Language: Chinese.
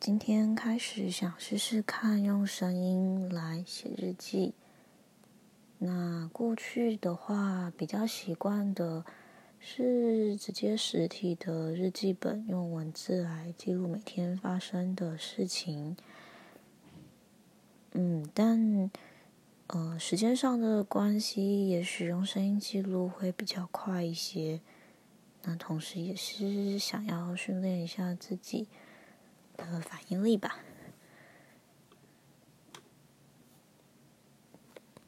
今天开始想试试看用声音来写日记。那过去的话，比较习惯的是直接实体的日记本，用文字来记录每天发生的事情。嗯，但呃，时间上的关系，也许用声音记录会比较快一些。那同时也是想要训练一下自己的反应力吧。